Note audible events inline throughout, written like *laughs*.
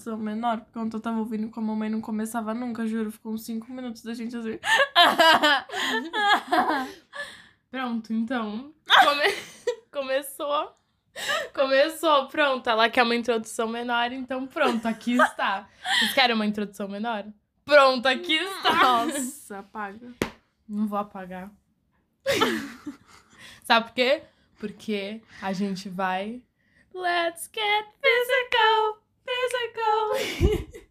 introdução menor, porque ontem eu tava ouvindo com a mamãe não começava nunca, juro. Ficou uns 5 minutos da gente assim. *laughs* Pronto, então. Come... *laughs* Começou. Começou, pronto. Ela quer uma introdução menor, então pronto, aqui está. Vocês querem uma introdução menor? Pronto, aqui está. Nossa, apaga. Não vou apagar. *laughs* Sabe por quê? Porque a gente vai. Let's get physical, physical.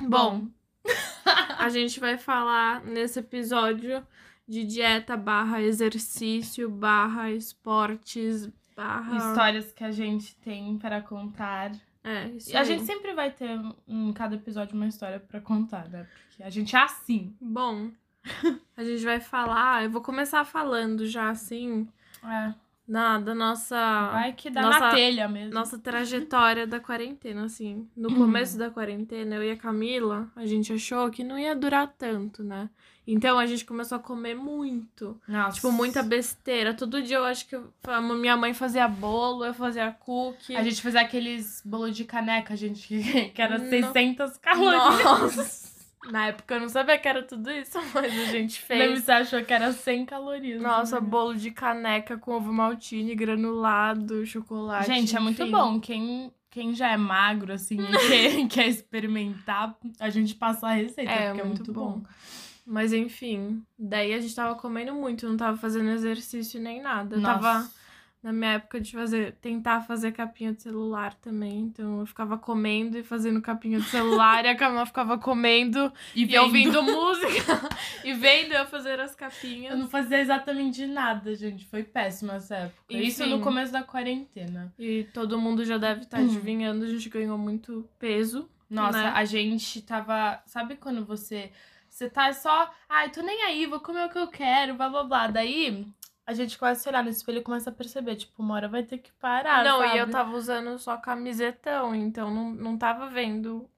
*laughs* Bom, *laughs* a gente vai falar nesse episódio de dieta barra exercício barra esportes barra... Histórias que a gente tem para contar. É, isso E a gente sempre vai ter em cada episódio uma história pra contar, né? Porque a gente é assim. Bom, *laughs* a gente vai falar... Eu vou começar falando já, assim, É. na, da nossa... Vai que dá Nossa- na telha mesmo. Nossa trajetória da quarentena, assim. No Uhum. começo da quarentena, eu e a Camila, a gente achou que não ia durar tanto, né? Então a gente começou a comer muito. Nossa. Tipo, muita besteira. Todo dia eu acho que eu- minha mãe fazia bolo, eu fazia cookie. A gente fazia aqueles bolo de caneca, gente, que, que era Não. 600 calorias. Nossa! Na época eu não sabia que era tudo isso, *laughs* mas a gente fez. você achou que era 100 calorias. Nossa, né? bolo de caneca com ovo maltine, granulado, chocolate. Gente, é muito enfim. bom. Quem, quem já é magro, assim, e quer, *laughs* experimentar, a gente passa a receita, É, porque é muito bom. Mas enfim, daí a gente tava comendo muito, não tava fazendo exercício nem nada. Nossa. tava na minha época de fazer, tentar fazer capinha de celular também. Então eu ficava comendo e fazendo capinha de celular e a Camila ficava comendo E, e, ouvindo música *laughs* e vendo eu fazer as Eu capinhas. não fazia exatamente nada, gente. Foi péssima essa época. Isso no começo da quarentena. E todo mundo já deve estar Hum. adivinhando, a gente ganhou muito peso. Nossa, Né? a gente tava. Sabe quando você. Você tá só. Ai, tô nem aí, vou comer o que eu quero, blá blá blá. Daí a gente começa a se olhar no espelho e começa a perceber, tipo, uma hora vai ter que parar. não, sabe? e eu tava usando só camisetão, então não, não tava vendo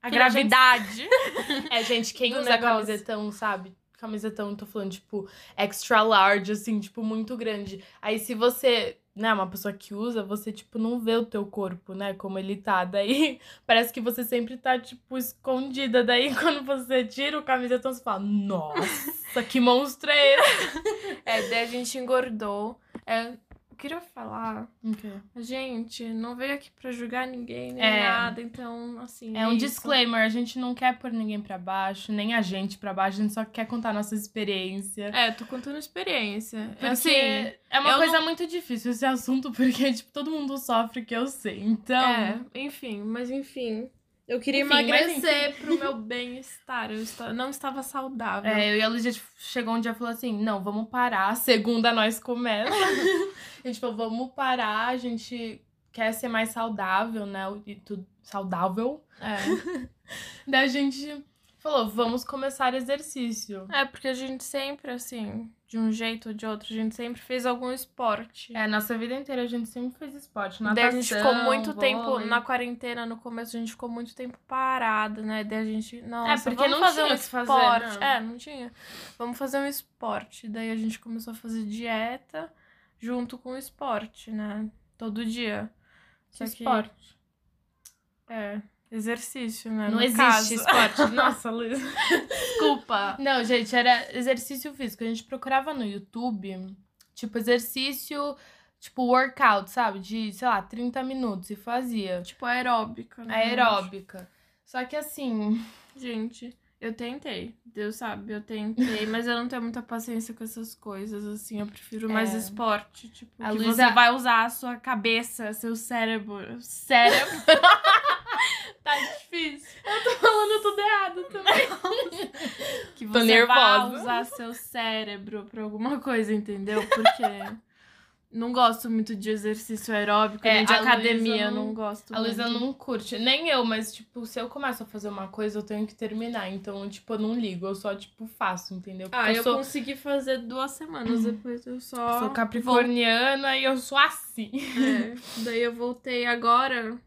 a Que a gente- gravidade. *laughs* É, gente, quem do usa negócio. camisetão, sabe? Camisetão, tô falando, tipo, extra large, assim, tipo, muito grande. Aí se você, né, uma pessoa que usa, você, tipo, não vê o teu corpo, né, como ele tá. Daí *laughs* parece que você sempre tá, tipo, escondida. Daí *laughs* quando você tira o camisetão, você fala, nossa, que monstro é esse? É, daí a gente engordou. É, eu queria falar, Okay. a gente não veio aqui pra julgar ninguém, nem É. nada, então, assim. É um isso. disclaimer, a gente não quer pôr ninguém pra baixo, nem a gente pra baixo, a gente só quer contar a nossa experiência. É, tô contando experiência. Porque assim, é uma coisa não- muito difícil esse *laughs* assunto, porque, tipo, todo mundo sofre que eu sei. Então. é, enfim, mas enfim. Eu queria Enfim, mas emagrecer pro *laughs* meu bem-estar. Eu não estava saudável. É, eu e a Lígia chegou um dia e falou assim: não, vamos parar. Segunda nós começa. *laughs* a gente falou, vamos parar, a gente quer ser mais saudável, né? E tudo saudável. É. *laughs* Daí a gente falou, vamos começar exercício. É, porque a gente sempre, assim, de um jeito ou de outro, a gente sempre fez algum esporte. É, nossa vida inteira a gente sempre fez esporte. Daí Natação, a gente ficou muito tempo vôlei. na quarentena, no começo a gente ficou muito tempo parada, né? Daí a gente, nossa, É, porque vamos não fazer tinha um que fazer, esporte. né? É, não tinha. Vamos fazer um esporte. Daí a gente começou a fazer dieta junto com o esporte, né? Todo dia. Que Só que- esporte. É, exercício, né? Não no existe caso. esporte. *laughs* Nossa, Luiz. Desculpa. Não, gente, era exercício físico. A gente procurava no YouTube, tipo, exercício, tipo, workout, sabe? De, sei lá, 30 minutos e fazia. Tipo aeróbica, né? Aeróbica. Só que assim, Gente, eu tentei. Deus sabe, eu tentei, mas eu não tenho muita paciência com essas coisas, assim. Eu prefiro mais É. esporte. Tipo, A que Luísa- você vai usar a sua cabeça, seu cérebro. Cérebro. *laughs* tá difícil. *laughs* tô falando tudo errado também. Que Tô você vai nervosa. usar seu cérebro pra alguma coisa, entendeu? Porque. Não gosto muito de exercício aeróbico, É, nem de academia, não- não gosto. A Luísa não curte, nem eu, mas, tipo, se eu começo a fazer uma coisa, eu tenho que terminar. Então, tipo, eu não ligo, eu só, tipo, faço, entendeu? Porque Ah, eu eu sou, consegui fazer duas semanas, depois eu só. sou capricorniana e eu sou assim. É, daí eu voltei agora,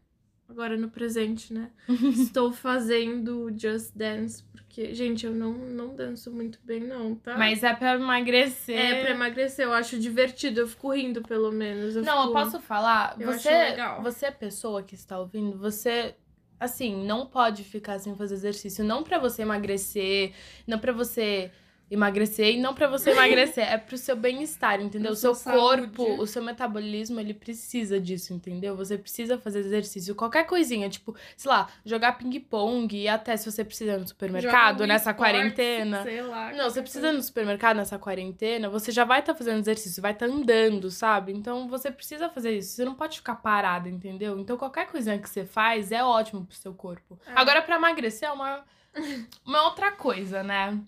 agora no presente, né? *laughs* Estou fazendo Just Dance, porque, gente, eu não, não danço muito bem, não, tá? Mas é pra emagrecer. É, pra emagrecer, eu acho divertido, eu fico rindo, pelo menos. Eu Não, eu fico- posso falar? Eu você, você é pessoa que está ouvindo, você assim, não pode ficar sem fazer exercício. Não pra você emagrecer, não pra você emagrecer e não pra você emagrecer, é pro seu bem-estar, entendeu? O seu sua corpo, saúde. o seu metabolismo, ele precisa disso, entendeu? Você precisa fazer exercício, qualquer coisinha, tipo, sei lá, jogar ping-pong e até se você precisa no supermercado um nessa esporte, quarentena. Sei lá. Não, você precisa no supermercado nessa quarentena, você já vai estar fazendo exercício, vai estar andando, sabe? Então você precisa fazer isso. Você não pode ficar parada, entendeu? Então qualquer coisinha que você faz é ótimo pro seu corpo. É. Agora, pra emagrecer é uma, *laughs* uma outra coisa, né?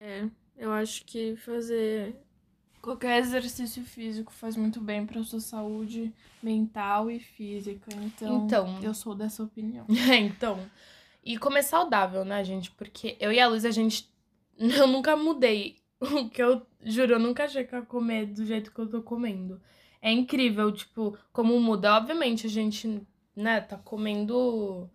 É, eu acho que fazer qualquer exercício físico faz muito bem pra sua saúde mental e física. Então, Então. eu sou dessa opinião. *laughs* então. E comer saudável, né, gente? Porque eu e a Luz, a gente. *laughs* Eu nunca mudei. *laughs* O que eu juro, eu nunca achei que ia comer do jeito que eu tô comendo. É incrível, tipo, como muda. Obviamente, a gente, né, tá comendo.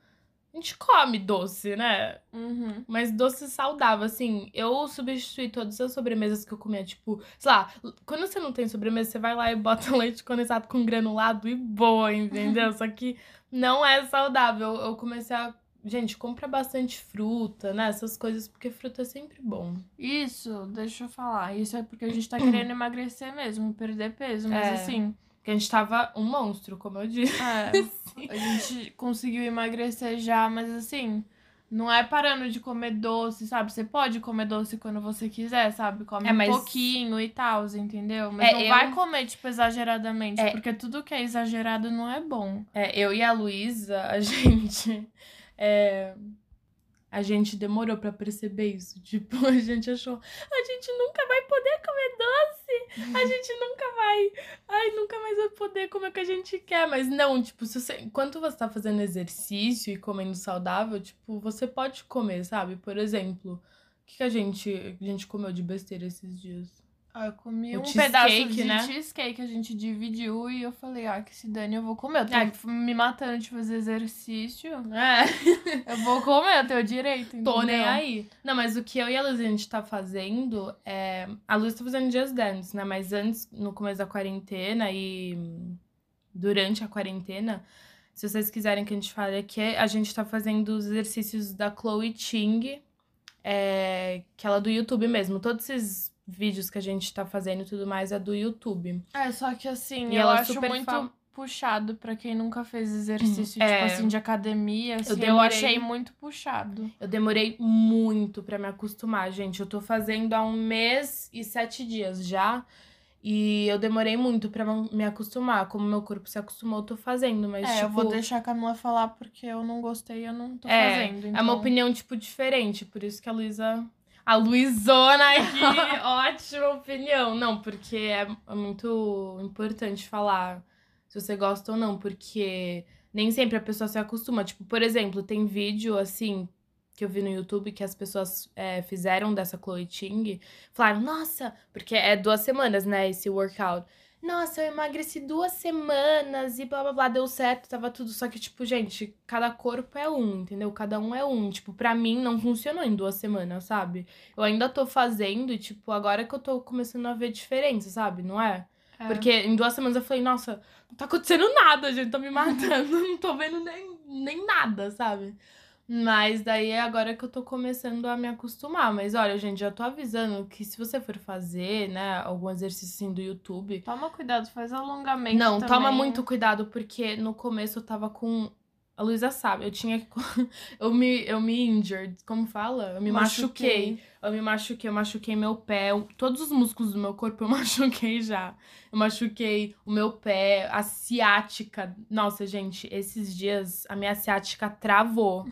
A gente come doce, né? Uhum. Mas doce saudável, assim, eu substituí todas as sobremesas que eu comia, tipo, sei lá, quando você não tem sobremesa, você vai lá e bota *laughs* leite condensado com granulado e boa, entendeu? Só que não é saudável. Eu comecei a. Gente, compra bastante fruta, né? Essas coisas, porque fruta é sempre bom. Isso, deixa eu falar. Isso é porque a gente tá *clears throat* querendo emagrecer mesmo, perder peso. Mas É. assim, Porque a gente tava um monstro, como eu disse. é, *laughs* a gente conseguiu emagrecer já, mas assim, não é parando de comer doce, sabe? Você pode comer doce quando você quiser, sabe? Come É, mas- um pouquinho e tal, entendeu? Mas É, não eu- vai comer, tipo, exageradamente, É. porque tudo que é exagerado não é bom. É, eu e a Luísa, a *laughs* gente. é, a gente demorou pra perceber isso. *laughs* Tipo, a gente achou. A gente nunca vai poder comer doce! A *laughs* gente nunca vai. Ai, nunca mais vai poder comer o que a gente quer. Mas não, tipo, se você, enquanto você tá fazendo exercício e comendo saudável, tipo, você pode comer, sabe? Por exemplo, o que, que a gente, a gente comeu de besteira esses dias? Ah, eu comi O um cheesecake, pedaço de né? cheesecake, a gente dividiu e eu falei, ah, que se dane, eu vou comer. Eu tô Ah. me matando de fazer exercício. É. *laughs* Eu vou comer, eu tenho direito, entendeu? Tô nem aí. Não, mas o que eu e a Luz a gente tá fazendo é. A Luz tá fazendo Just Dance, né? Mas antes, no começo da quarentena e durante a quarentena, se vocês quiserem que a gente fale aqui, a gente tá fazendo os exercícios da Chloe Ting, é, que ela é do YouTube mesmo. Todos esses vídeos que a gente tá fazendo e tudo mais é do YouTube. É, só que assim, E eu ela acho muito puxado pra quem nunca fez exercício, É. tipo assim, de academia. Assim, eu, demorei- achei muito puxado. Eu demorei muito pra me acostumar, gente. Eu tô fazendo há um mês e sete dias já. E eu demorei muito pra me acostumar. Como meu corpo se acostumou, eu tô fazendo. Mas, é, tipo, eu vou deixar a Camila falar porque eu não gostei, eu não tô é, fazendo. é então- uma opinião, tipo, diferente. Por isso que a Luísa. A Luizona aqui, *laughs* ótima opinião. Não, porque é é muito importante falar se você gosta ou não, porque nem sempre a pessoa se acostuma. Tipo, por exemplo, tem vídeo assim que eu vi no YouTube que as pessoas é, fizeram dessa Chloe Ting. Falaram, nossa, porque é duas semanas, né, esse workout. Nossa, eu emagreci duas semanas e blá blá blá, deu certo, tava tudo. Só que, tipo, gente, cada corpo é um, entendeu? Cada um é um. Tipo, pra mim não funcionou em duas semanas, sabe? Eu ainda tô fazendo e, tipo, agora que eu tô começando a ver diferença, sabe? Não é? É. Porque em duas semanas eu falei, nossa, não tá acontecendo nada, gente, tá me matando, *laughs* não tô vendo nem, nem nada, sabe? Mas daí é agora que eu tô começando a me acostumar. Mas olha, gente, já tô avisando que se você for fazer, né, algum exercício assim do YouTube. Toma cuidado, faz alongamento. Não, também. toma muito cuidado, porque no começo eu tava com. A Luísa sabe, eu tinha que. *laughs* eu me, eu me injured, como fala? Eu me machuquei. Eu me machuquei, eu machuquei meu pé, eu- todos os músculos do meu corpo eu *laughs* machuquei já. Eu machuquei o meu pé, a ciática. Nossa, gente, esses dias a minha ciática travou.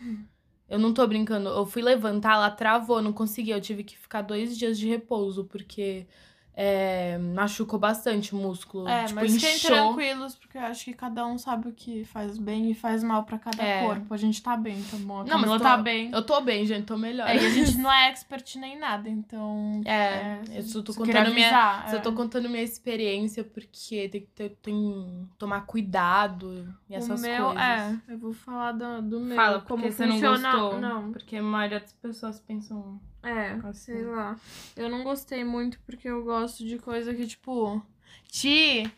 Eu não tô brincando, eu fui levantar, ela travou, não consegui. Eu tive que ficar dois dias de repouso, porque é, machucou bastante o músculo. É, tipo, mas fiquem tranquilos, porque eu acho que cada um sabe o que faz bem e faz mal pra cada É. corpo. A gente tá bem, tá bom? A Não, mas Camila tô- tá bem. Eu tô bem, gente, tô melhor. É, e a *laughs* gente não é expert nem nada, então. É, eu só tô contando minha, avisar, é. tô contando minha experiência, porque tem que ter, tem, tomar cuidado e essas o meu, coisas. é, eu vou falar do, do meu. Fala, como porque você não funciona. gostou. Não, Porque a maioria das pessoas pensam... é, Assim. sei lá. Eu não gostei muito porque eu gosto de coisa que, tipo, te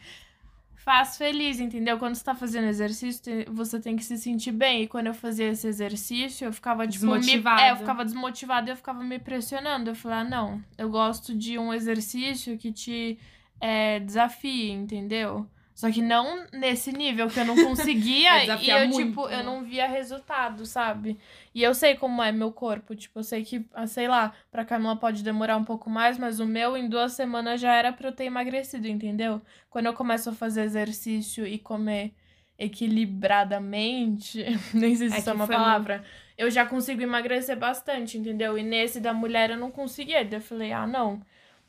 faz feliz, entendeu? Quando você tá fazendo exercício, você tem que se sentir bem. E quando eu fazia esse exercício, eu ficava, tipo, me- Desmotivada. é, eu ficava desmotivada e eu ficava me pressionando. Eu falei, ah, não, eu gosto de um exercício que te é, desafie, entendeu? Só que não nesse nível, que eu não conseguia *laughs* É e eu, muito, tipo, né? eu não via resultado, sabe? E eu sei como é meu corpo, tipo, eu sei que, ah, sei lá, pra Camila pode demorar um pouco mais, mas o meu em duas semanas já era pra eu ter emagrecido, entendeu? Quando eu começo a fazer exercício e comer equilibradamente, *laughs* nem sei se É isso é uma palavra, eu já consigo emagrecer bastante, entendeu? E nesse da mulher eu não conseguia. Daí eu falei, ah, não.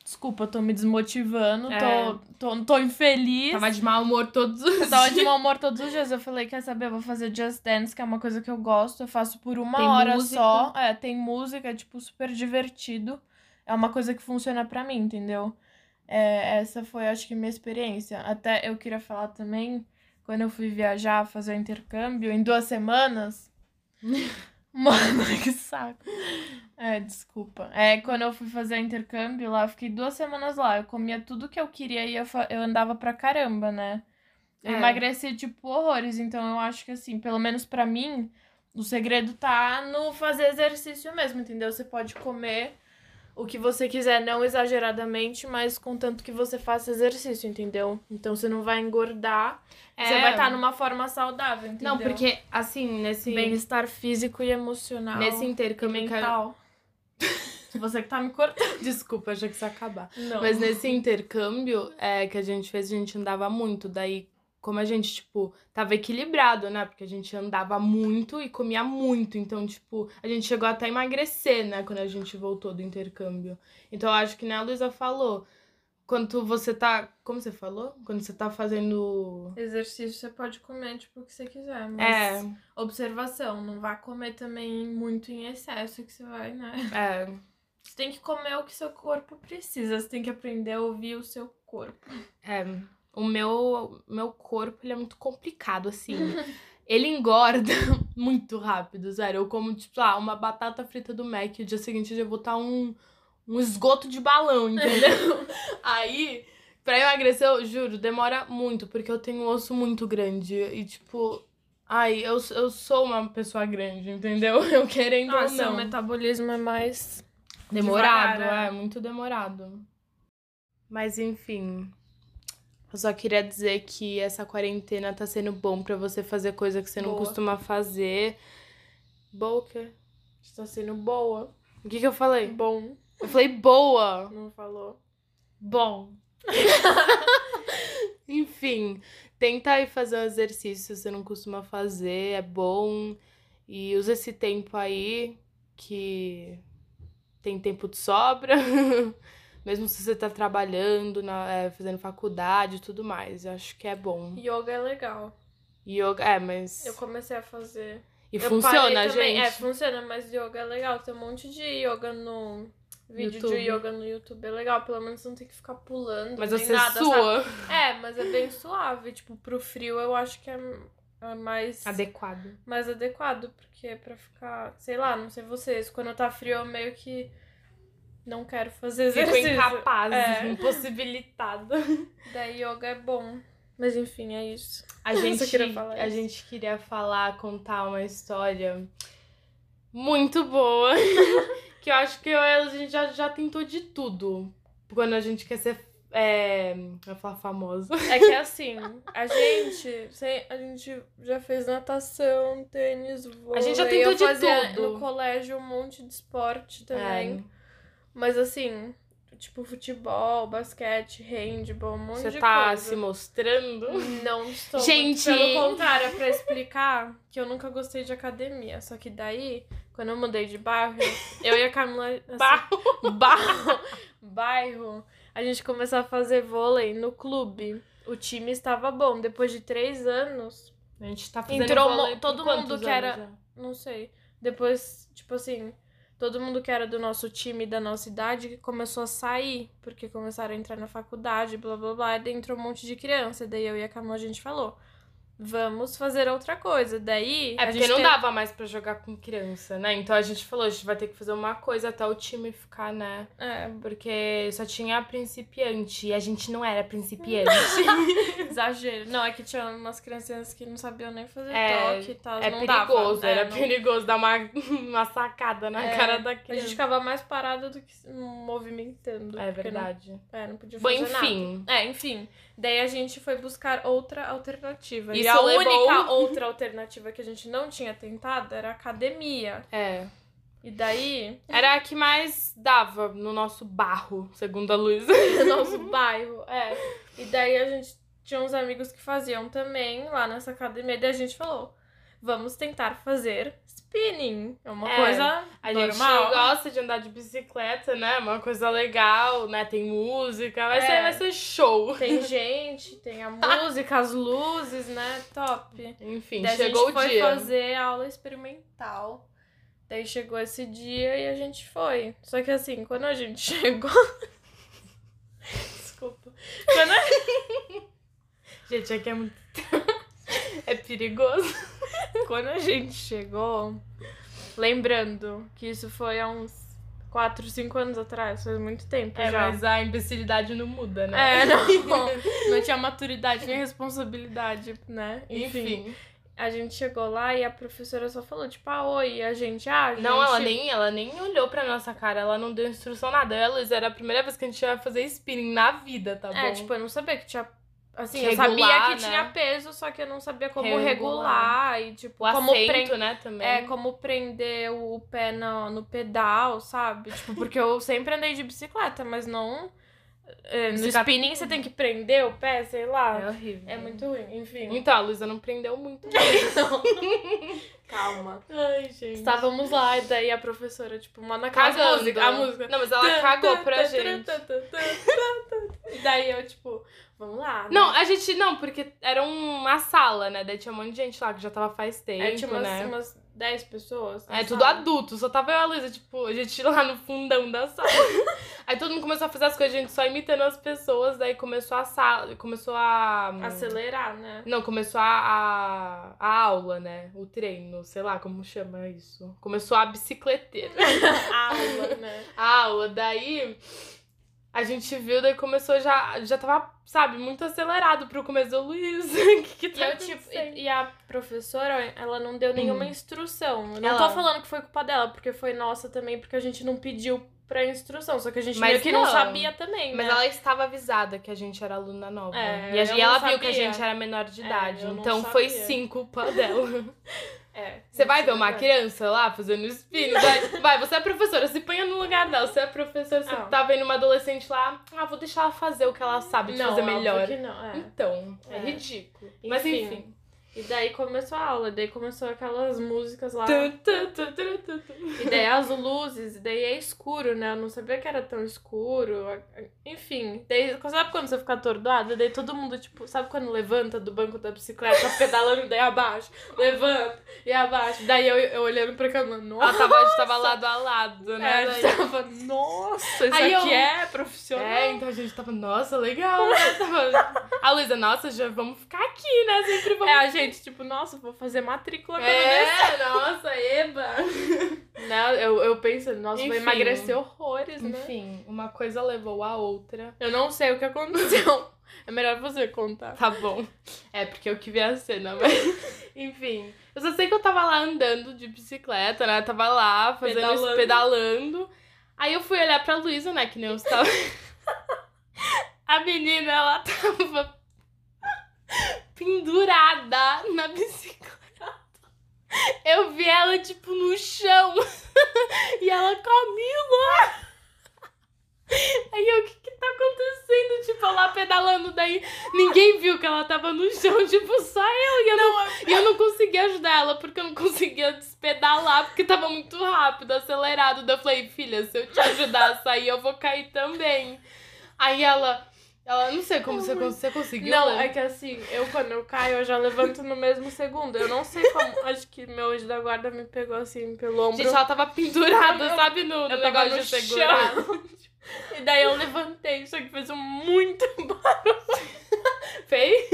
Desculpa, eu tô me desmotivando, É. tô, tô, tô infeliz. Tava de mau humor todos os Eu tava de dias. mau humor todos os dias. Eu falei, quer saber? Eu vou fazer Just Dance, que é uma coisa que eu gosto. Eu faço por uma Tem hora música. só. É, tem música, é, tipo, super divertido. É uma coisa que funciona pra mim, entendeu? É, essa foi, acho que, minha experiência. Até eu queria falar também, quando eu fui viajar, fazer o intercâmbio, em duas semanas. *laughs* Mano, *laughs* que saco. É, desculpa. É, quando eu fui fazer intercâmbio lá, eu fiquei duas semanas lá. Eu comia tudo que eu queria e eu, eu andava pra caramba, né? Eu É. emagreci, tipo, horrores. Então eu acho que, assim, pelo menos pra mim, o segredo tá no fazer exercício mesmo, entendeu? Você pode comer o que você quiser, não exageradamente, mas contanto que você faça exercício, entendeu? Então você não vai engordar, você É. vai estar numa forma saudável, entendeu? Não, porque, assim, nesse, Bem-estar físico e emocional. nesse intercâmbio... mental. *laughs* Você que tá me cortando. *laughs* Desculpa, achei que isso ia acabar. Não. Mas nesse intercâmbio é, que a gente fez, a gente andava muito. Daí, como a gente, tipo, tava equilibrado, né? Porque a gente andava muito e comia muito. Então, tipo, a gente chegou até a emagrecer, né? Quando a gente voltou do intercâmbio. Então, eu acho que nem a Luísa falou. Quando você tá. Como você falou? Quando você tá fazendo. Exercício você pode comer, tipo, o que você quiser, mas É, observação, não vá comer também muito em excesso que você vai, né? é. Você tem que comer o que seu corpo precisa, você tem que aprender a ouvir o seu corpo. É, o meu, meu corpo, ele é muito complicado, assim. *laughs* ele engorda *laughs* muito rápido, sério. Eu como, tipo, ah, uma batata frita do Mac, o dia seguinte eu já vou estar um, um esgoto de balão, entendeu? *laughs* Aí, pra emagrecer, eu juro, demora muito, porque eu tenho um osso muito grande. E, tipo, ai, eu, eu sou uma pessoa grande, entendeu? Eu querendo Ah, ou não. metabolismo é mais Demorado, Devagar, é, muito demorado. Mas enfim, eu só queria dizer que essa quarentena tá sendo bom pra você fazer coisa que você não Boa. costuma fazer. Quê? está sendo boa. O que que eu falei? Bom, Eu falei boa. não falou. Bom. *laughs* Enfim, tenta ir fazer um exercício que você não costuma fazer, é bom. E usa esse tempo aí que tem tempo de sobra. *laughs* Mesmo se você tá trabalhando, na, é, fazendo faculdade e tudo mais. Eu acho que é bom. Yoga é legal. Yoga, é, mas. Eu comecei a fazer. E Eu funciona, também. gente. É, funciona, mas yoga é legal. Tem um monte de yoga no. Vídeo YouTube. de yoga no YouTube é legal, pelo menos não tem que ficar pulando. Mas você nada, sabe? sua. É, mas é bem suave. Tipo, pro frio eu acho que é, é mais, Adequado. mais adequado, porque é pra ficar. Sei lá, não sei vocês. Quando tá frio eu meio que não quero fazer Fico exercício. incapaz, É. impossibilitada. *laughs* Daí yoga é bom. Mas enfim, é isso. A *laughs* gente, queria falar a isso. gente queria falar, contar uma história muito boa. *laughs* que eu acho que eu, a gente já, já tentou de tudo. Quando a gente quer ser. É, vai falar famosa. É que assim, a gente, a gente já fez natação, tênis, vôlei. A gente já tentou eu de tudo. no colégio um monte de esporte também. É, Mas assim, tipo futebol, basquete, handball, um monte você de tá coisa. se mostrando. Não estou. Gente! Pelo contrário, é pra explicar que eu nunca gostei de academia. Só que daí, quando eu mudei de bairro, eu e a Camila. Assim, Barro. bairro, bairro, a gente começou a fazer vôlei no clube. O time estava bom. Depois de três anos, A gente tá fazendo Entrou vôlei todo mundo que era- já? não sei. Depois, tipo assim, todo mundo que era do nosso time, da nossa idade, começou a sair. Porque começaram a entrar na faculdade, blá blá blá. E daí entrou um monte de criança. Daí eu e a Camila a gente falou. Vamos fazer outra coisa. Daí. É porque não dava mais pra jogar com criança, né? Então a gente falou, a gente vai ter que fazer uma coisa até o time ficar, né? É, Porque só tinha principiante e a gente não era principiante. *laughs* *laughs* exagero. Não, é que tinha umas criancinhas que não sabiam nem fazer É, toque e tal. é perigoso, dava. É, era não- perigoso dar uma, *laughs* uma sacada na É, cara da A gente criança. ficava mais parada do que movimentando. É porque não- verdade. é, não podia Bom, fazer nada. enfim. É, enfim. Daí a gente foi buscar outra alternativa. e Isso a levou- única outra alternativa que a gente não tinha tentado era a academia. É. E daí, Era a que mais dava no nosso barro, segundo a Luísa. *laughs* no nosso bairro, é. E daí a gente tinha uns amigos que faziam também lá nessa academia. E daí a gente falou: vamos tentar fazer spinning. É uma É, coisa A gente normal. gosta de andar de bicicleta, né? Uma coisa legal, né? Tem música, vai, É. ser, vai ser show. Tem *laughs* gente, tem a música, as luzes, né? Top. Enfim, Daí chegou a gente o foi dia. fazer aula experimental. Daí chegou esse dia e a gente foi. Só que assim, quando a gente *laughs* chegou. Desculpa. Quando a, *laughs* Gente, aqui é muito. É perigoso. *laughs* quando a gente chegou. Lembrando que isso foi há uns 4, 5 anos atrás, faz muito tempo É, já. mas a imbecilidade não muda, né? É, não, *laughs* não tinha maturidade nem responsabilidade, né? Enfim, Enfim. a gente chegou lá e a professora só falou, tipo, ah, oi, e a gente, ah, a gente... Não, ela nem, ela nem olhou pra nossa cara, ela não deu instrução nada. Ela, Luiz, era a primeira vez que a gente ia fazer spinning na vida, tá bom? É, tipo, eu não sabia que tinha. Assim, Que eu sabia regular, que né? tinha peso, só que eu não sabia como Regular. regular, e, tipo, o como, né, também. é, como prender o pé no, no pedal, sabe? Tipo, porque eu sempre andei de bicicleta, mas não. É, no Bicicleta- spinning você tem que prender o pé, sei lá. É horrível. É, muito ruim, enfim. Então, a Luísa não prendeu muito. *laughs* *laughs* Calma. Ai, gente. Estávamos lá, e daí a professora, tipo, manda aquela cagando. música. A música. Não, mas ela cagou pra gente. E daí eu, tipo, vamos lá. né? Não, a gente. Não, porque era uma sala, né? Daí tinha um monte de gente lá que já tava faz tempo, É, tinha umas, né? umas 10 pessoas. na É, tudo sala. adulto, só tava eu e a Luísa, tipo, a gente lá no fundão da sala. *laughs* Aí todo mundo começou a fazer as coisas, a gente só imitando as pessoas, daí começou a sala, começou a... Acelerar, né? Não, começou a, a, a aula, né? O treino, sei lá como chama isso. Começou a bicicleteira. A *laughs* aula, né? a aula, daí a gente viu, daí começou já, já tava, sabe, muito acelerado pro começo do Luiz. *laughs* O que que E, tá eu, tipo, e, e a professora, ela não deu nenhuma instrução. Eu não Ela- tô falando que foi culpa dela, porque foi nossa também, porque a gente não pediu pra instrução. Só que a gente Mas meio que não, não. sabia também, Mas né? ela estava avisada que a gente era aluna nova. É, e a- e ela não viu que a sabia. gente era menor de É, idade. não então foi sabia. sim culpa dela. *laughs* É, Você vai ver é uma criança lá fazendo spin, vai, vai, você é professora, se ponha no lugar dela. Você é professora, você Ah. tá vendo uma adolescente lá, ah, vou deixar ela fazer o que ela sabe de Não, fazer melhor. que não, é. Então, é, É. ridículo. Mas Enfim. enfim. E daí começou a aula, daí começou aquelas músicas lá. E daí as luzes, e daí é escuro, né? Eu não sabia que era tão escuro. Enfim, daí, sabe quando você fica atordoada? Daí todo mundo, tipo, sabe quando levanta do banco da bicicleta, pedalando, daí abaixa, levanta e abaixa. Daí eu, eu olhando pra câmera, nossa. Ela tava, a gente tava lado a lado, né? É, a gente tava, nossa, isso Aí aqui eu- é profissional. É, então a gente tava, nossa, legal, né? *laughs* Tava- A Luísa, nossa, já vamos ficar aqui, né? Sempre vamos. É, a gente, tipo, nossa, vou fazer matrícula descer. É, nossa, eba. *laughs* Não, eu, eu penso, nossa, vou Enfim. emagrecer horrores, né? Enfim, uma coisa levou a outra. Eu não sei o que aconteceu. *laughs* É melhor você contar. Tá bom. É, porque eu que vi a cena, mas. *laughs* Enfim. Eu só sei que eu tava lá andando de bicicleta, né? Tava lá fazendo Pedalando. pedalando. Aí eu fui olhar pra Luísa, né? Que nem eu estava. a menina, ela tava pendurada na *laughs* bicicleta. Eu vi ela, tipo, no chão. *laughs* e ela, Camila! *laughs* Aí eu, o que que tá acontecendo? Tipo, eu lá pedalando, daí ninguém viu que ela tava no chão, tipo, só eu. E eu não, e eu não conseguia ajudar ela, porque eu não conseguia despedalar, porque tava muito rápido, acelerado. Daí eu falei, filha, se eu te ajudar a sair, eu vou cair também. Aí ela, ela, não sei como você, você conseguiu. Não, né? é que assim, eu quando eu caio, eu já levanto no mesmo segundo. Eu não sei como. *laughs* Acho que meu anjo da guarda me pegou assim pelo ombro. Gente, ela tava pendurada, sabe, no, no eu tava negócio no de segurar. chão. *laughs* E daí eu levantei, só que fez um muito *laughs* barulho. Fez?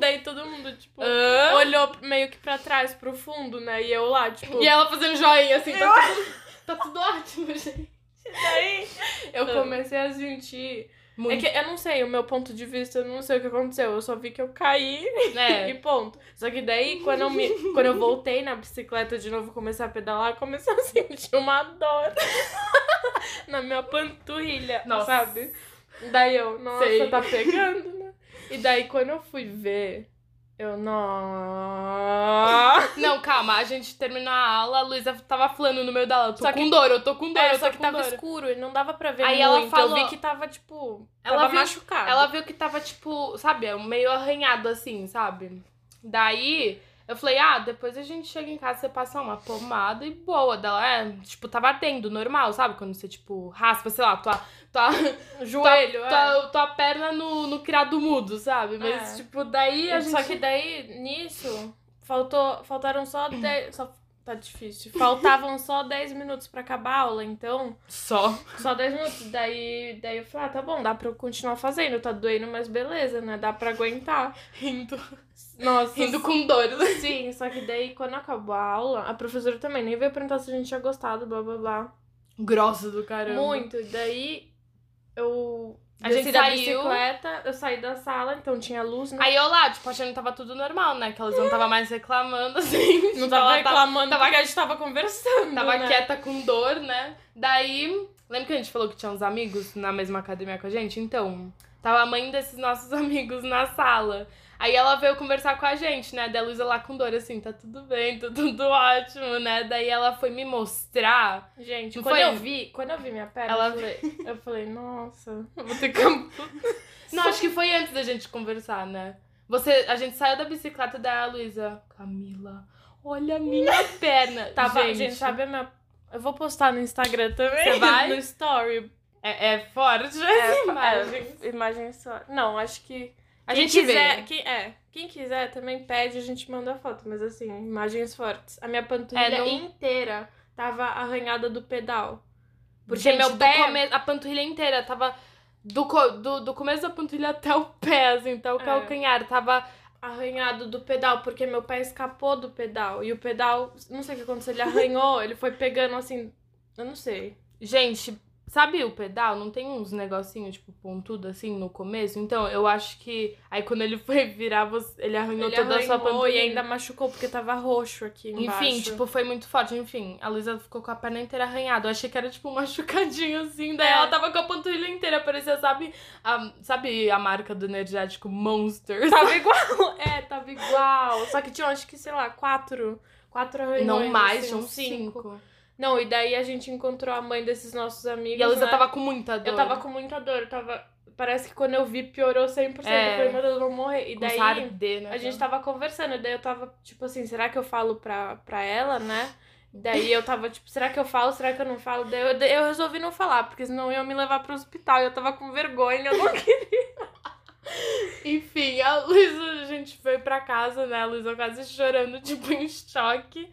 Daí todo mundo, tipo, Hã? olhou meio que pra trás, pro fundo, né? E eu lá, tipo. E ela fazendo joinha, assim, tá tudo, tá tudo ótimo, gente. daí eu Ah. comecei a sentir. Muito. É que eu não sei, o meu ponto de vista, eu não sei o que aconteceu. Eu só vi que eu caí É. *laughs* e ponto. Só que daí, quando eu, me, quando eu voltei na bicicleta de novo, comecei a pedalar, eu comecei a *laughs* sentir uma dor *laughs* na minha panturrilha, Nossa. sabe? Daí eu, nossa, Sei. tá pegando, né? E daí, quando eu fui ver, eu, não. Não, calma, a gente terminou a aula, a Luísa tava falando no meio da aula, tô Só com que- dor, eu tô com dor, É, eu só tô que com tava dor. escuro e não dava pra ver Aí muito. ela falou- Eu vi que tava, tipo, Ela tava viu- machucado. Ela viu que tava, tipo, sabe, meio arranhado assim, sabe? Daí eu falei, ah, depois a gente chega em casa, você passa uma pomada e boa. Dela, é, tipo, tava ardendo, normal, sabe? Quando você, tipo, raspa, sei lá, tua, tua, *laughs* Joelho, é. tua, tua perna no, no criado mudo, sabe? Mas, É. tipo, daí a gente. Só que daí, nisso, faltou, faltaram só *clears throat* 10. Só, tá difícil. Faltavam só 10 minutos pra acabar a aula, então. Só. Só 10 minutos. Daí, daí eu falei, ah, tá bom, dá pra eu continuar fazendo. Tá doendo, mas beleza, né? Dá pra aguentar. Rindo. Nossa. Rindo com dor. Sim, só que daí, quando acabou a aula, a professora também nem veio perguntar se a gente tinha gostado, blá blá blá. Grossa do caramba. Muito. Daí, eu. A gente da saiu. bicicleta, eu saí da sala, então tinha luz, né? Aí eu lá, tipo, achando que tava tudo normal, né? Que elas não tava mais reclamando, *laughs* assim. Não tava reclamando tava- porque a gente tava conversando. Tava né? quieta com dor, né? Daí, lembra que a gente falou que tinha uns amigos na mesma academia com a gente? Então, tava a mãe desses nossos *laughs* amigos na sala. Aí ela veio conversar com a gente, né? Da Luísa lá com dor, assim, tá tudo bem, tá tudo *laughs* ótimo, né? Daí ela foi me mostrar. Gente, Não quando foi? eu vi, quando eu vi minha perna, Ela- eu, falei, eu falei, nossa, *laughs* vou ter que. Não, acho que foi antes da gente conversar, né? Você, a gente saiu da bicicleta da Luísa. Camila, olha a minha *laughs* perna. Tava, gente, gente, sabe a minha. Eu vou postar no Instagram também. Você vai? No story. É, é forte É, imagem. é, imagem só. Não, acho que. A quem gente quiser, vê. Quem, é, quem quiser também pede, a gente manda foto. Mas assim, imagens fortes. A minha panturrilha É, não- inteira tava arranhada do pedal. Porque Gente, meu pé. come- a panturrilha inteira tava do, co- do, do começo da panturrilha até o pé, assim, até o É. calcanhar. Tava. arranhado do pedal, porque meu pé escapou do pedal. E o pedal, não sei o que aconteceu, ele *laughs* arranhou, ele foi pegando assim. Eu não sei. Gente, sabe o pedal? Não tem uns negocinhos, tipo, pontudo assim no começo? Então, eu acho que. Aí quando ele foi virar, ele arranhou Ele toda a sua arranhou panturrilha. e ainda machucou porque tava roxo aqui embaixo. Enfim, tipo, foi muito forte. Enfim, a Luísa ficou com a perna inteira arranhada. Eu achei que era, tipo, um *laughs* machucadinho, assim. Daí É. ela tava com a panturrilha inteira. Parecia, sabe, a, sabe a marca do energético Monsters? Tava *laughs* igual. É, tava igual. Só que tinha, acho que, sei lá, quatro. Quatro arranhões. Não mais, assim, tinham uns cinco. Não, e daí a gente encontrou a mãe desses nossos amigos. E a Luísa né? tava com muita dor. Eu tava com muita dor. Eu tava. Parece que quando eu vi, piorou 100%. É. Eu falei, meu Deus, eu vou morrer. E com daí. sarder, né? A gente tava conversando, e daí eu tava, tipo assim, será que eu falo pra, pra ela, né? Daí eu tava, tipo, será que eu falo, será que eu não falo? Daí eu, eu resolvi não falar, porque senão iam me levar pro hospital. E eu tava com vergonha, eu não *laughs* queria. Enfim, a Luísa, a gente foi pra casa, né? A Luísa quase chorando, tipo, em choque.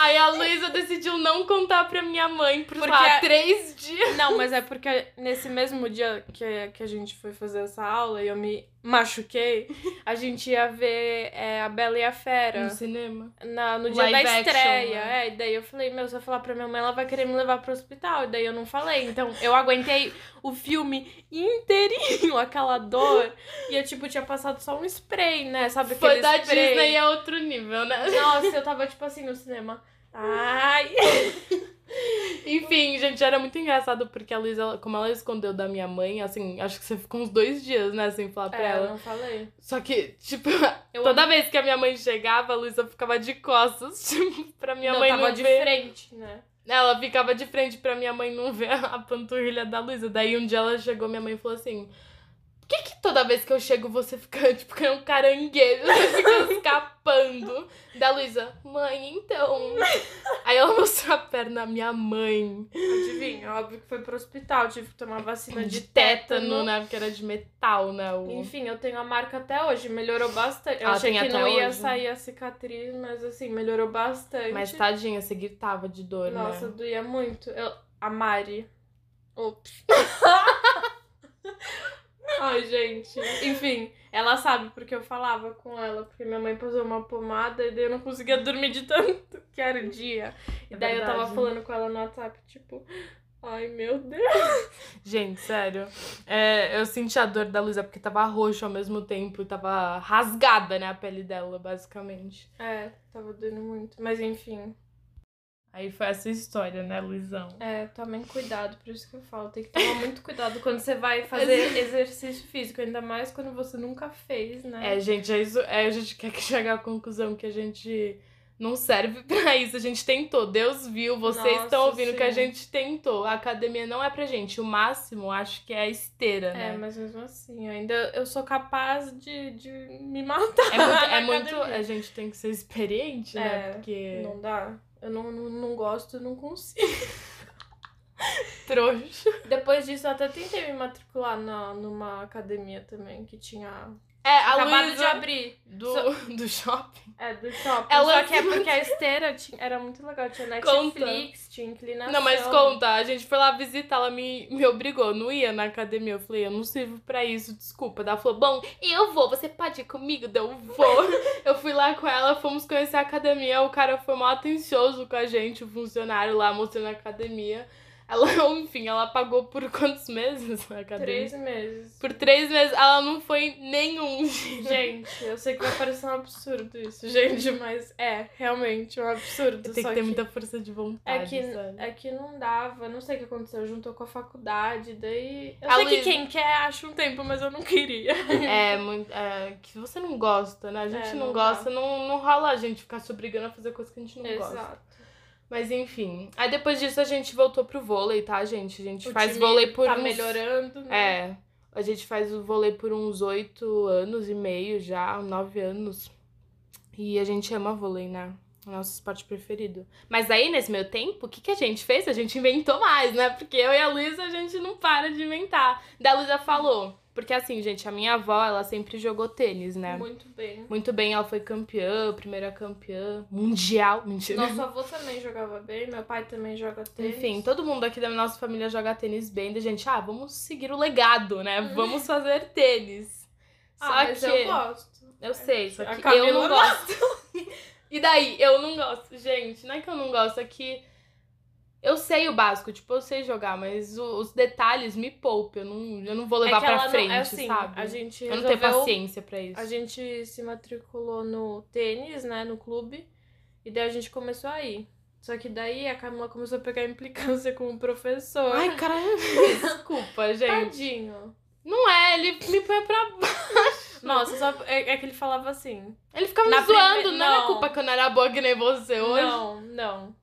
Aí a Luísa decidiu não contar pra minha mãe por, sei lá, Porque- três dias. Não, mas é porque nesse mesmo dia que, que a gente foi fazer essa aula e eu me machuquei, a gente ia ver é, a Bela e a Fera. No cinema. Na, no dia Live da action, estreia, né? é. E daí eu falei, meu, se eu falar pra minha mãe, ela vai querer me levar pro hospital. E daí eu não falei. Então eu aguentei o filme inteirinho, *laughs* aquela dor. E eu, tipo, tinha passado só um spray, né? Sabe aquele Foi da spray? Disney é outro nível, né? Nossa, eu tava, tipo assim, no cinema. Ai. *laughs* *laughs* Enfim, gente, era muito engraçado porque a Luísa, como ela escondeu da minha mãe, assim, acho que você ficou uns dois dias, né, sem falar pra É, eu ela. não falei. Só que, tipo, *laughs* Eu toda vez que a minha mãe chegava, a Luísa ficava de costas, *laughs* tipo, pra minha não, mãe tava não de ver. frente, né? Ela ficava de frente pra minha mãe não ver a panturrilha da Luísa. Daí um dia ela chegou, minha mãe falou assim: Por que, que toda vez que eu chego você fica, *laughs* tipo, que é um caranguejo, você fica *laughs* escapando? Da Luísa, mãe, então. Aí ela mostrou a perna à minha mãe. Adivinha, óbvio que foi pro hospital, tive que tomar vacina De de, tétano, né? Porque era de metal, né? O... Enfim, eu tenho a marca até hoje, melhorou bastante. Eu Ela achei que não ia hoje? sair a cicatriz, mas assim, melhorou bastante. Mas tadinha, você gritava de dor, Nossa, né? doía muito. Eu... A Mari. Ops. *laughs* Ai, gente. Enfim, ela sabe porque eu falava com ela, porque minha mãe passou uma pomada e daí eu não conseguia dormir de tanto *laughs* que era o dia. E É daí eu tava verdade. falando com ela no WhatsApp, tipo, ai meu Deus. Gente, sério. É, eu senti a dor da Luísa porque tava roxo ao mesmo tempo. e Tava rasgada, né, a pele dela, basicamente. É, tava doendo muito. Mas enfim, Aí foi essa história, né, Luizão? é, tomem cuidado, por isso que eu falo. Tem que tomar muito cuidado quando você vai fazer *laughs* exercício físico, ainda mais quando você nunca fez, né? É, gente, é isso, é, a gente quer que chegar à conclusão que a gente não serve *laughs* pra isso. A gente tentou, Deus viu, vocês Nossa, estão ouvindo que a sim. gente tentou. A academia não é pra gente. O máximo, acho que é a esteira, É, né? mas mesmo assim, ainda eu sou capaz de, de me matar. É muito, *laughs* é muito. A gente tem que ser experiente, né? É, Porque. Não dá. Eu não, não, não gosto, não consigo. *laughs* Trouxa. Depois disso, eu até tentei me matricular na, numa academia também, que tinha É, a acabado de Luísa abrir. do, *laughs* do shopping. É, do shopping. Ela Só que é porque a esteira tinha, era muito legal. Tinha Conta. Netflix, tinha inclinação. Não, mas conta, a gente foi lá visitar, ela me, me obrigou, não ia na academia. Eu falei, eu não sirvo pra isso, desculpa. Ela falou, bom, eu vou, você pode ir comigo? Eu vou. *laughs* eu fui lá com ela, fomos conhecer a academia, o cara foi mal atencioso com a gente, o funcionário lá mostrando a academia. Ela, *laughs* enfim, ela pagou por quantos meses na academia? Três meses. Por três meses, ela não foi nenhum. *laughs* Gente, eu sei que vai parecer um absurdo isso, gente, mas é realmente um absurdo. Tem que ter muita força de É vontade, que, sabe? é que não dava, não sei o que aconteceu, juntou com a faculdade, daí. Eu A sei que quem quer acha um tempo, mas eu não queria. *laughs* É, muito, é, que você não gosta, né? A gente É, não, não gosta, não, não rola a gente ficar se obrigando a fazer coisa que a gente não gosta. Mas enfim. Aí depois disso a gente voltou pro vôlei, tá, gente? A gente O faz vôlei por tá uns... melhorando, né? É. A gente faz o vôlei por uns oito anos e meio já, nove anos. E a gente ama vôlei, né? O nosso esporte preferido. Mas aí, nesse meio tempo, o que, que a gente fez? A gente inventou mais, né? Porque eu e a Luísa, a gente não para de inventar. Da Luísa falou. Porque assim, gente, a minha avó, ela sempre jogou tênis, né? Muito bem. Muito bem, ela foi campeã, primeira campeã mundial. Mentira. Nosso avô também jogava bem, meu pai também joga tênis. Enfim, todo mundo aqui da nossa família joga tênis bem. Da gente, ah, vamos seguir o legado, né? Vamos fazer tênis. Só ah, mas que. eu gosto. eu sei, só que eu não não. gosto. *laughs* e daí, eu não gosto. Gente, não é que eu não gosto, é que. Eu sei o básico, tipo, eu sei jogar, mas o- os detalhes me poupam. Eu não, eu não vou levar é pra ela não- frente, é assim, sabe? A gente eu não tenho resolveu- paciência pra isso. A gente se matriculou no tênis, né, no clube, e daí a gente começou a ir. Só que daí a Camila começou a pegar *laughs* implicância com o professor. Ai, caralho. *laughs* Desculpa, gente. Tadinho. Não é, ele me põe pra baixo. Nossa, só é, é que ele falava assim. Ele ficava me zoando, prime- não é não. culpa que eu não era boa que nem você hoje. Não, não,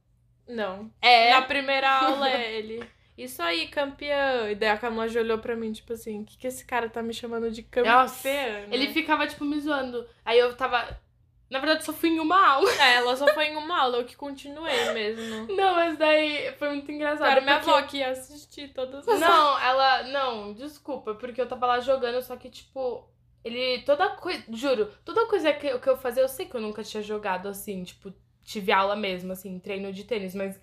não. É. Na primeira aula é ele. Isso aí, campeã. E daí a Camila já olhou pra mim, tipo assim, o que, que esse cara tá me chamando de campeã? Nossa, né? Ele ficava, tipo, me zoando. Aí eu tava. Na verdade, só fui em uma aula. É, ela só foi em uma aula, eu que continuei mesmo. *laughs* Não, mas daí foi muito engraçado. Era minha porque- avó que ia assistir todas as Não, ela. Não, desculpa, porque eu tava lá jogando, só que, tipo. Ele. Toda coisa. Juro, toda coisa que eu fazia, eu sei que eu nunca tinha jogado assim, tipo, tive aula mesmo, assim, treino de tênis, mas.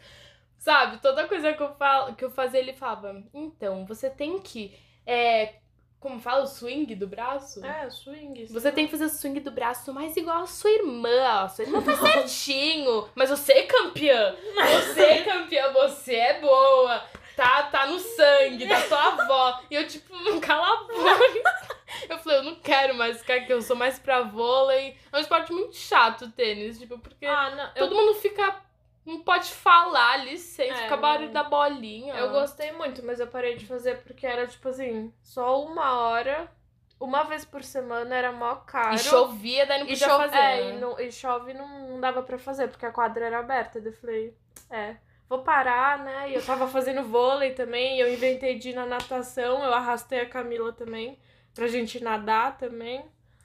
Sabe, toda coisa que eu, falo, que eu fazia, ele falava, então, você tem que. É, como fala, o swing do braço? É, swing. Você tem que fazer o swing do braço mais igual a sua irmã. ó. Sua irmã faz certinho. Mas você é campeã. Você é campeã, você é boa. Tá, tá no sangue da tua avó. E eu, tipo, cala a boca. Eu falei, eu não quero mais ficar aqui, eu sou mais pra vôlei. É um esporte muito chato o tênis, tipo, porque Ah, não. Eu, todo mundo fica. Não pode falar, licença, É, fica barulho não. da bolinha. eu gostei muito, mas eu parei de fazer porque era, tipo assim, só uma hora, uma vez por semana, era mó caro. E chovia, daí não E podia chove, fazer. é, né? e, não, e chove não, não dava pra fazer, porque a quadra era aberta. Daí eu falei, é, vou parar, né? E eu tava fazendo vôlei também, e eu inventei de ir na natação, eu arrastei a Camila também, pra gente nadar também.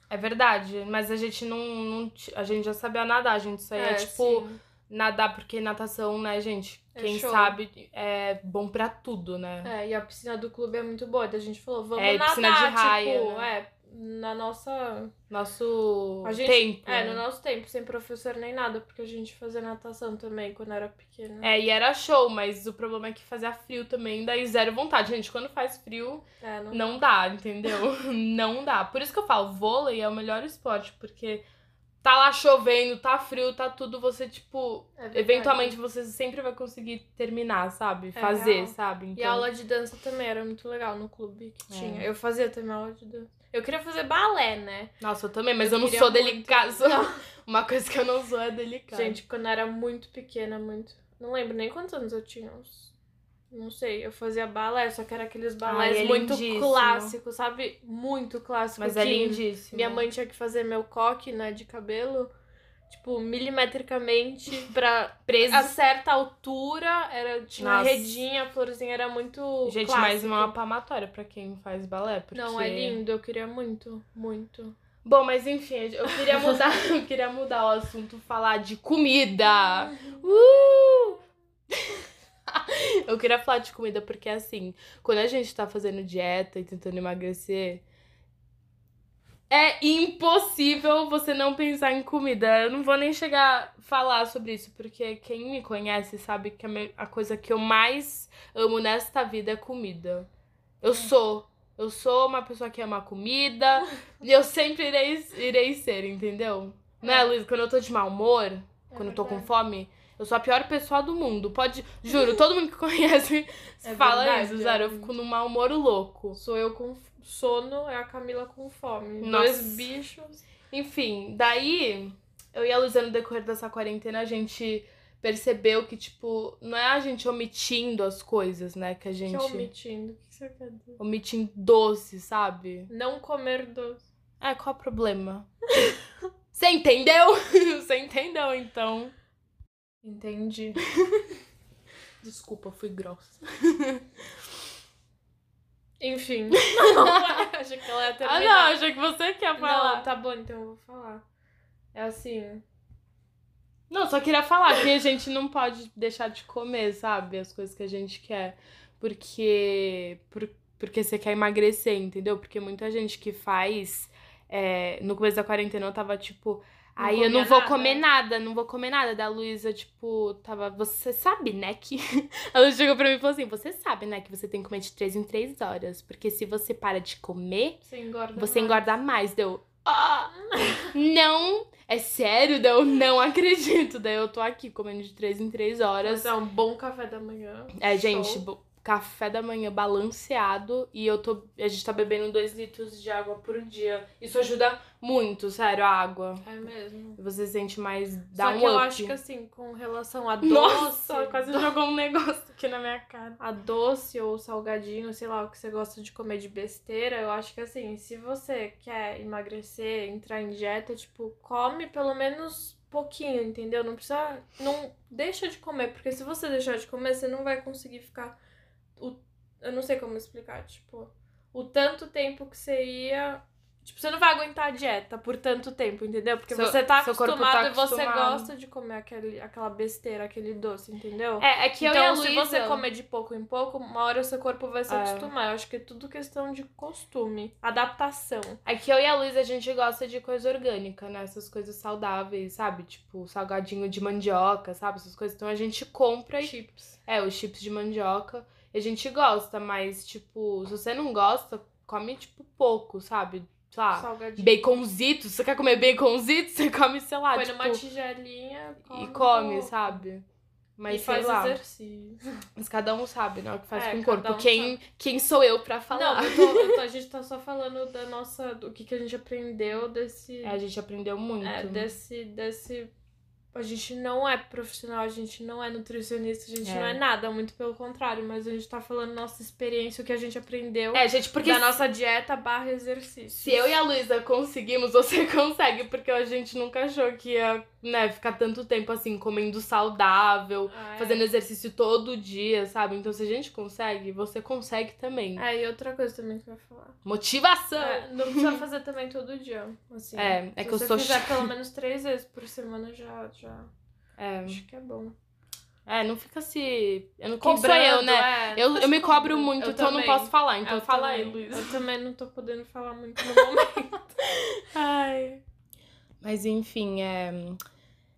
É verdade, mas a gente não, não a gente já sabia nadar, a gente só ia, tipo, sim. nadar porque natação, né, gente? É Quem show. sabe é bom pra tudo, né? É, e a piscina do clube é muito boa. Daí a gente falou, vamos É, nadar, piscina de raia, tipo, né? é, na nossa. Nosso A gente, tempo. É, né? no nosso tempo, sem professor nem nada, porque a gente fazia natação também quando era pequena. É, e era show, mas o problema é que fazia frio também, daí zero vontade. Gente, quando faz frio, É, não, não dá, entendeu? *laughs* não dá. Por isso que eu falo, vôlei é o melhor esporte, porque tá lá chovendo, tá frio, tá tudo, você, tipo, é eventualmente você sempre vai conseguir terminar, sabe? É Fazer, real. sabe? E a aula de dança também era muito legal no clube que É. tinha. Eu fazia também aula de dança. Eu queria fazer balé, né? Nossa, eu também, mas eu, Eu não sou muito. delicada. *laughs* Uma coisa que eu não sou é delicada. Gente, quando eu era muito pequena, muito. Não lembro nem quantos anos eu tinha. Uns... Não sei, eu fazia balé, só que era aqueles balés Ai, é muito lindíssimo. clássicos, sabe? Muito clássico. mas é lindíssimo. Minha mãe tinha que fazer meu coque, né, de cabelo, tipo, milimetricamente pra preso. a certa altura. Era, tinha uma Nossa. redinha, a florzinha era muito. Gente, clássico. mais uma palmatória pra quem faz balé. Porque... Não, é lindo, eu queria muito, muito. Bom, mas enfim, eu queria mudar, *laughs* eu queria mudar o assunto, falar de comida. Uh! *laughs* eu queria falar de comida porque assim, quando a gente tá fazendo dieta e tentando emagrecer, é impossível você não pensar em comida. Eu não vou nem chegar a falar sobre isso, porque quem me conhece sabe que a, coisa que eu mais amo nesta vida é comida. Eu sou. Eu sou uma pessoa que ama comida *laughs* e eu sempre irei, irei ser, entendeu? Né, Luiz? Quando eu tô de mau humor, quando eu tô com fome, eu sou a pior pessoa do mundo. Pode, juro, todo mundo que conhece *laughs* É fala verdade, isso, sério. Eu é. fico num mau humor louco. Sou eu com sono, é a Camila com fome. Nossa. Dois bichos. Enfim, daí eu e a Luísa no decorrer dessa quarentena, a gente percebeu que, tipo, não é a gente omitindo as coisas, né? Que a Que gente. é omitindo. O que você quer dizer? Omitindo doce, sabe? Não comer doce. É, qual o problema? *laughs* Você entendeu? *laughs* Você entendeu, então. Entendi. *laughs* Desculpa, fui grossa. Enfim. *laughs* *laughs* Achei que ela ia Ah, terminar. não, achei que você quer falar. Não, tá bom, então eu vou falar. É assim. Não, só queria falar que a gente não pode deixar de comer, sabe? As coisas que a gente quer. Porque. Por, porque você quer emagrecer, entendeu? Porque muita gente que faz. é, no começo da quarentena eu tava tipo. Aí eu não vou nada. comer nada, não vou comer nada. Da Luísa, tipo, tava. Você sabe, né? Que. *laughs* Ela chegou pra mim e falou assim: Você sabe, né? Que você tem que comer de 3 em 3 horas. Porque se você para de comer, Você engorda. você mais. engorda mais. Deu. "Ah, *laughs* não! É sério? Deu, não *laughs* acredito. Daí eu tô aqui comendo de 3 em 3 horas. Mas é um bom café da manhã. É, Show. gente, bo- café da manhã balanceado e eu tô. A gente tá bebendo 2 litros de água por dia. Isso ajuda muito, sério, a água. É mesmo. Você sente mais. Dá Só um que eu up. acho que assim, com relação a doce. Nossa, quase do- jogou um negócio aqui na minha cara. a doce ou salgadinho, sei lá, o que você gosta de comer de besteira, eu acho que assim, se você quer emagrecer, entrar em dieta, tipo, come pelo menos pouquinho, entendeu? Não precisa. Não deixa de comer, porque se você deixar de comer, você não vai conseguir ficar. O, eu não sei como explicar, tipo, o tanto tempo que você ia. Tipo, você não vai aguentar a dieta por tanto tempo, entendeu? Porque Seu- você tá corpo acostumado tá e você gosta de comer aquele, aquela besteira, aquele doce, entendeu? É, é que eu então, e a se Luísa... você comer de pouco em pouco, uma hora o seu corpo vai se É. acostumar. Eu acho que é tudo questão de costume, adaptação. É que eu e a Luísa, a gente gosta de coisa orgânica, né? Essas coisas saudáveis, sabe? Tipo, salgadinho de mandioca, sabe? Essas coisas. Então a gente compra e. Chips. É, os chips de mandioca. A gente gosta, mas, tipo, se você não gosta, come, tipo, pouco, sabe? Sei lá, Salgadinho. baconzitos. Você quer comer baconzitos? *laughs* Você come, sei lá, Põe tipo. numa tigelinha come e come, pouco. sabe? Mas e faz lá. exercício. Mas cada um sabe, né? O que faz É, com o corpo. um quem, quem sou eu pra falar? Não, eu tô- eu tô- a gente tá só falando da nossa. do que, que a gente aprendeu desse. É, a gente aprendeu muito. É, desse, desse. A gente não é profissional, a gente não é nutricionista, a gente É. não é nada, muito pelo contrário, mas a gente tá falando nossa experiência, o que a gente aprendeu É, gente, porque da nossa dieta barra exercício. Se eu e a Luísa conseguimos, *laughs* você consegue, porque a gente nunca achou que ia, né, ficar tanto tempo assim, comendo saudável, Ah, é. fazendo exercício todo dia, sabe? Então, se a gente consegue, você consegue também. É, e outra coisa também que eu ia falar. Motivação! É, não precisa fazer também todo dia. Assim, É, é Se que eu sou fizer ch- pelo *laughs* menos três vezes por semana, já, já É, acho que é bom. É, não fica se. Eu não quem sou eu, né? É, eu, eu me cobro muito, eu então também. eu não posso falar. Então eu fala também. aí, Luiz. Eu também não tô podendo falar muito no *laughs* momento. Ai. Mas enfim, é.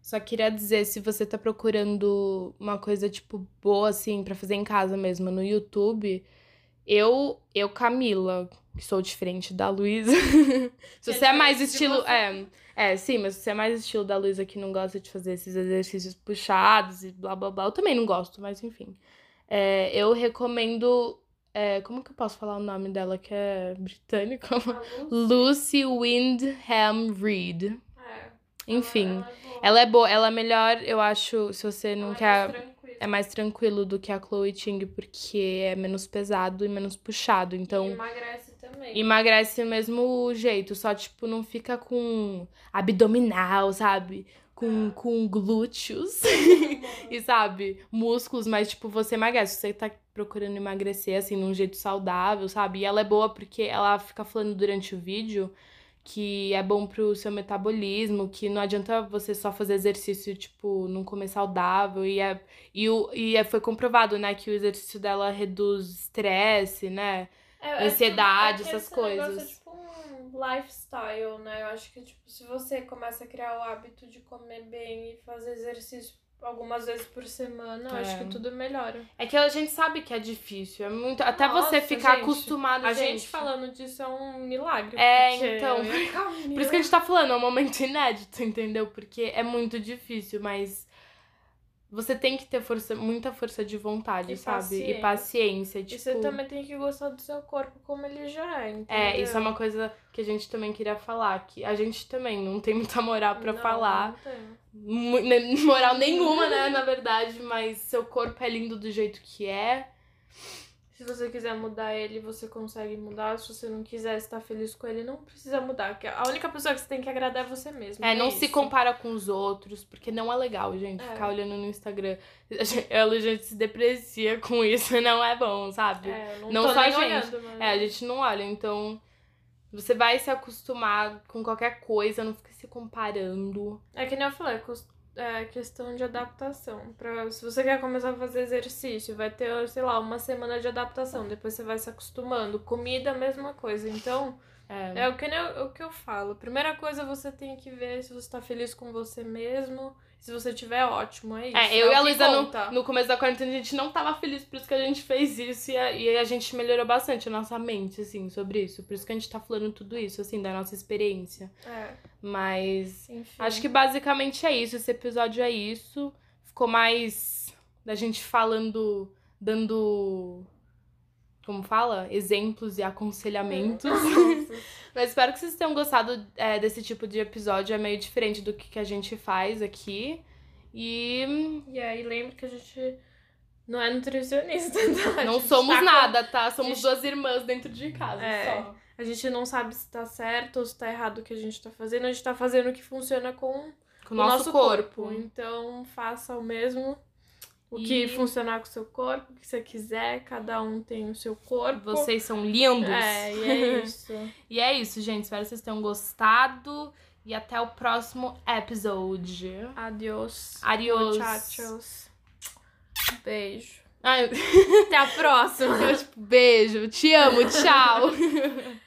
Só queria dizer, se você tá procurando uma coisa, tipo, boa, assim, para fazer em casa mesmo, no YouTube, eu, eu, Camila, que sou diferente da Luísa. *laughs* se você é mais estilo. É, é, sim, mas se você é mais estilo da Luísa que não gosta de fazer esses exercícios puxados e blá blá blá. Eu também não gosto, mas enfim. É, eu recomendo. É, como que eu posso falar o nome dela, que é britânico? Lucy Windham Reed. É. Enfim. Ela é, boa, ela é melhor, eu acho, se você não ela quer. É é mais tranquilo do que a Chloe Ting, porque é menos pesado e menos puxado. Então. E emagrece também. Emagrece do mesmo jeito, só tipo, não fica com abdominal, sabe? Com, ah. com glúteos *laughs* e, sabe, músculos, mas, tipo, você emagrece. Você tá procurando emagrecer, assim, num jeito saudável, sabe? E ela é boa porque ela fica falando durante o vídeo que é bom pro seu metabolismo, que não adianta você só fazer exercício, tipo, não comer saudável. E, é, e, o, e é, foi comprovado, né, que o exercício dela reduz estresse, né? É, ansiedade, é, essas coisas. Negócio, é tipo um lifestyle, né? Eu acho que, tipo, se você começa a criar o hábito de comer bem e fazer exercício algumas vezes por semana, é. acho que tudo melhora. É que a gente sabe que é difícil, é muito, até Nossa, você ficar gente, acostumado, a gente. gente falando disso é um milagre. É, então, *laughs* por isso que a gente tá falando, é um momento inédito, entendeu? Porque é muito difícil, mas você tem que ter força, muita força de vontade, e sabe? Paciência. E paciência. Tipo... E você também tem que gostar do seu corpo como ele já é, entendeu? É, isso é uma coisa que a gente também queria falar. Que a gente também não tem muita moral para falar. Não tem. Né, moral nenhuma, né, na verdade. Mas seu corpo é lindo do jeito que é. Se você quiser mudar ele, você consegue mudar. Se você não quiser estar feliz com ele, não precisa mudar. A única pessoa que você tem que agradar é você mesmo. É, é não isso. se compara com os outros, porque não é legal, gente, é. ficar olhando no Instagram. Ela, *laughs* a gente se deprecia com isso, *laughs* não é bom, sabe? É, não, não só a gente. Olhando, mas... É, a gente não olha, então. Você vai se acostumar com qualquer coisa, não fica se comparando. É que nem eu falei, é questão de adaptação. Pra, se você quer começar a fazer exercício, vai ter, sei lá, uma semana de adaptação. Depois você vai se acostumando. Comida, mesma coisa. Então, é, é o, que eu, o que eu falo. Primeira coisa, você tem que ver se você está feliz com você mesmo. Se você tiver, ótimo, é isso. É, eu é e a Luísa, no, no começo da quarentena, a gente não tava feliz, por isso que a gente fez isso. E a, e a gente melhorou bastante a nossa mente, assim, sobre isso. Por isso que a gente tá falando tudo isso, assim, da nossa experiência. É. Mas Enfim. acho que basicamente é isso. Esse episódio é isso. Ficou mais da gente falando, dando como fala? Exemplos e aconselhamentos. *laughs* Mas espero que vocês tenham gostado é, desse tipo de episódio. É meio diferente do que, que a gente faz aqui. E. E aí, lembra que a gente não é nutricionista, *laughs* tá? Não somos tá nada, com... tá? Somos gente... duas irmãs dentro de casa é, só. A gente não sabe se tá certo ou se tá errado o que a gente tá fazendo. A gente tá fazendo o que funciona com, com o nosso, nosso corpo. corpo. Então, faça o mesmo o e... que funcionar com o seu corpo, o que você quiser, cada um tem o seu corpo. Vocês são lindos. É, e é *laughs* isso. e é isso, gente. Espero que vocês tenham gostado. E até o próximo episódio. Adiós. Adiós. Muchachos. Beijo. Ai. *laughs* Até a próxima. *laughs* Beijo. Te amo. Tchau.